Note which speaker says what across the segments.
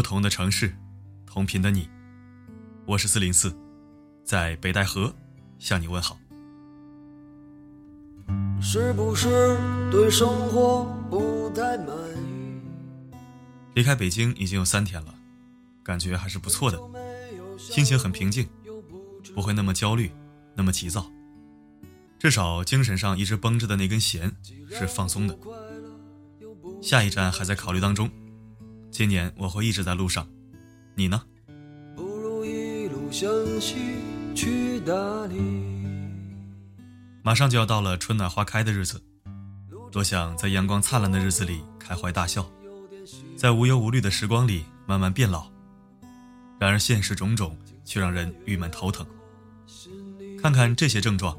Speaker 1: 不同的城市，同频的你，我是四零四，在北戴河向你问好。是不是对生活不太满意？离开北京已经有三天了，感觉还是不错的，心情很平静，不会那么焦虑，那么急躁。至少精神上一直绷着的那根弦是放松的。下一站还在考虑当中，今年我会一直在路上，你呢？马上就要到了春暖花开的日子，多想在阳光灿烂的日子里开怀大笑，在无忧无虑的时光里慢慢变老。然而现实种种却让人郁闷头疼。看看这些症状。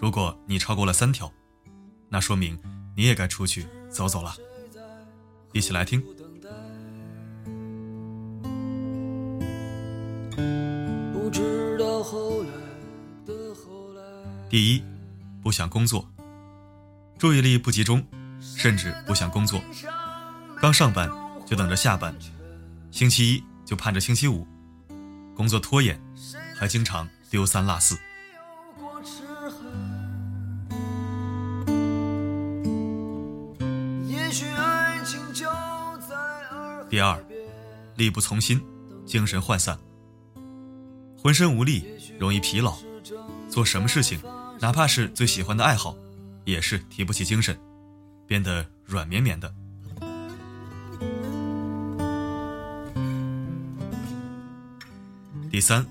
Speaker 1: 如果你超过了三条，那说明你也该出去走走了。一起来听。第一，不想工作，注意力不集中，甚至不想工作。刚上班就等着下班，星期一就盼着星期五，工作拖延，还经常丢三落四。第二，力不从心，精神涣散，浑身无力，容易疲劳，做什么事情，哪怕是最喜欢的爱好，也是提不起精神，变得软绵绵的。第三，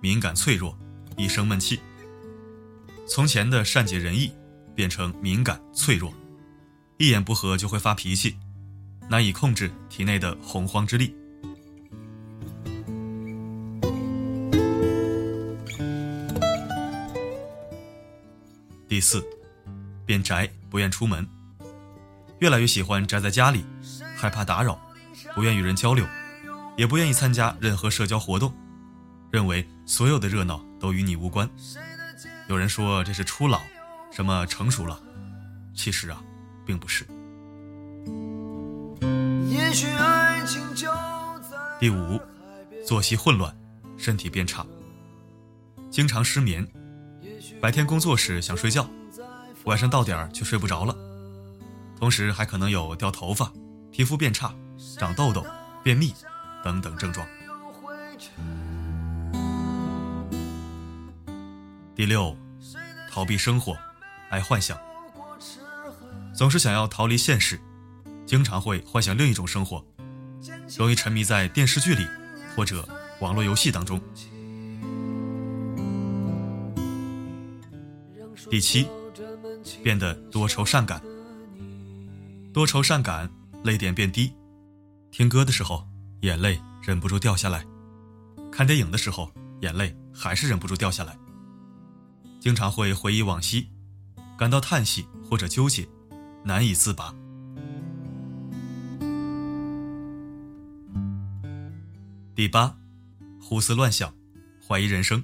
Speaker 1: 敏感脆弱，一生闷气。从前的善解人意，变成敏感脆弱，一言不合就会发脾气。难以控制体内的洪荒之力。第四，变宅，不愿出门，越来越喜欢宅在家里，害怕打扰，不愿与人交流，也不愿意参加任何社交活动，认为所有的热闹都与你无关。有人说这是初老，什么成熟了，其实啊，并不是。第五，作息混乱，身体变差，经常失眠，白天工作时想睡觉，晚上到点儿却睡不着了，同时还可能有掉头发、皮肤变差、长痘痘、便秘等等症状。第六，逃避生活，爱幻想，总是想要逃离现实。经常会幻想另一种生活，容易沉迷在电视剧里或者网络游戏当中。第七，变得多愁善感。多愁善感，泪点变低，听歌的时候眼泪忍不住掉下来，看电影的时候眼泪还是忍不住掉下来。经常会回忆往昔，感到叹息或者纠结，难以自拔。第八，胡思乱想，怀疑人生，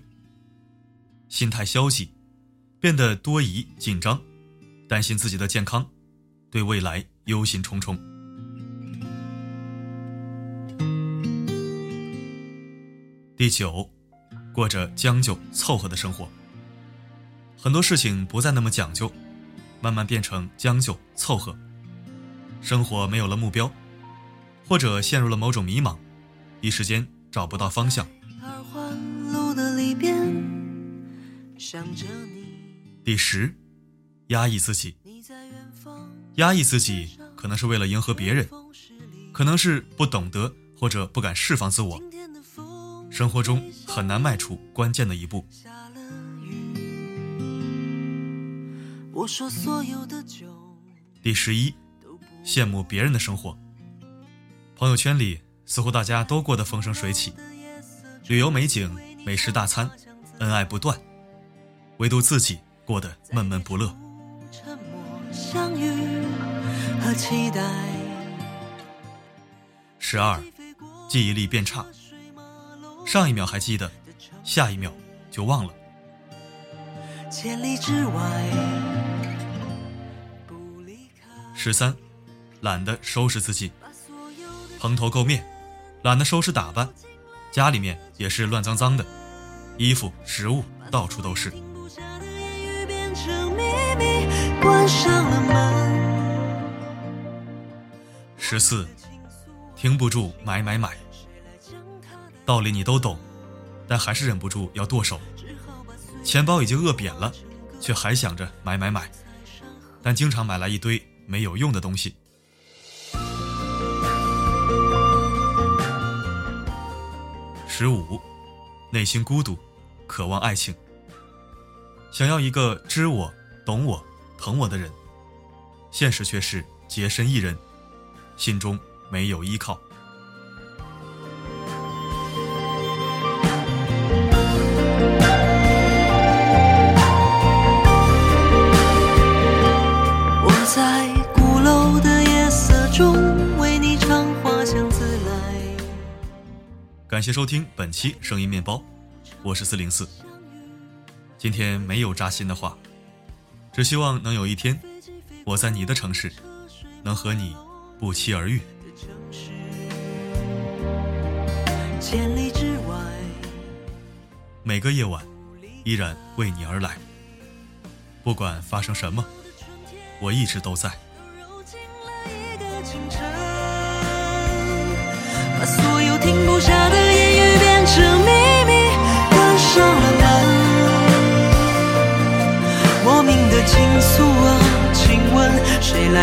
Speaker 1: 心态消极，变得多疑紧张，担心自己的健康，对未来忧心忡忡。第九，过着将就凑合的生活，很多事情不再那么讲究，慢慢变成将就凑合，生活没有了目标，或者陷入了某种迷茫。一时间找不到方向路的里边想着你。第十，压抑自己。压抑自己，可能是为了迎合别人，可能是不懂得或者不敢释放自我。生活中很难迈出关键的一步。第十一，羡慕别人的生活。朋友圈里。似乎大家都过得风生水起，旅游美景、美食大餐，恩爱不断，唯独自己过得闷闷不乐。十二，记忆力变差，上一秒还记得，下一秒就忘了。十三，懒得收拾自己，蓬头垢面。
Speaker 2: 懒得收拾打扮，家里面也是乱脏脏的，衣服、食物到处都是。关上了门十四，停不住买买买，道理你都懂，但还是忍不住要剁手。钱包已经饿扁了，却还想着买买买，但经常买来一堆没有用的东西。十五，内心孤独，渴望爱情，想要一个知我、懂我、疼我的人，现实却是洁身一人，心中没有依靠。感谢收听本期声音面包，我是四零四。今天没有扎心的话，只希望能有一天，我在你的城市，能和你不期而遇。每个夜晚，依然为你而来。不管发生什么，我一直都在。把所有停不下的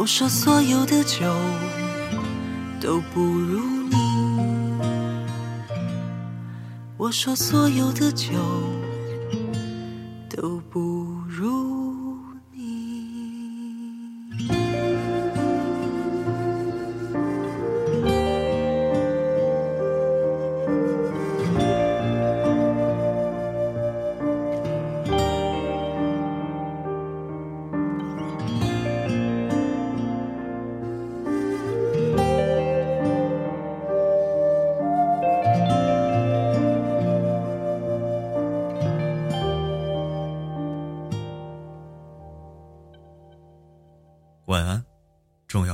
Speaker 2: 我说所有的酒都不如你。我说所有的酒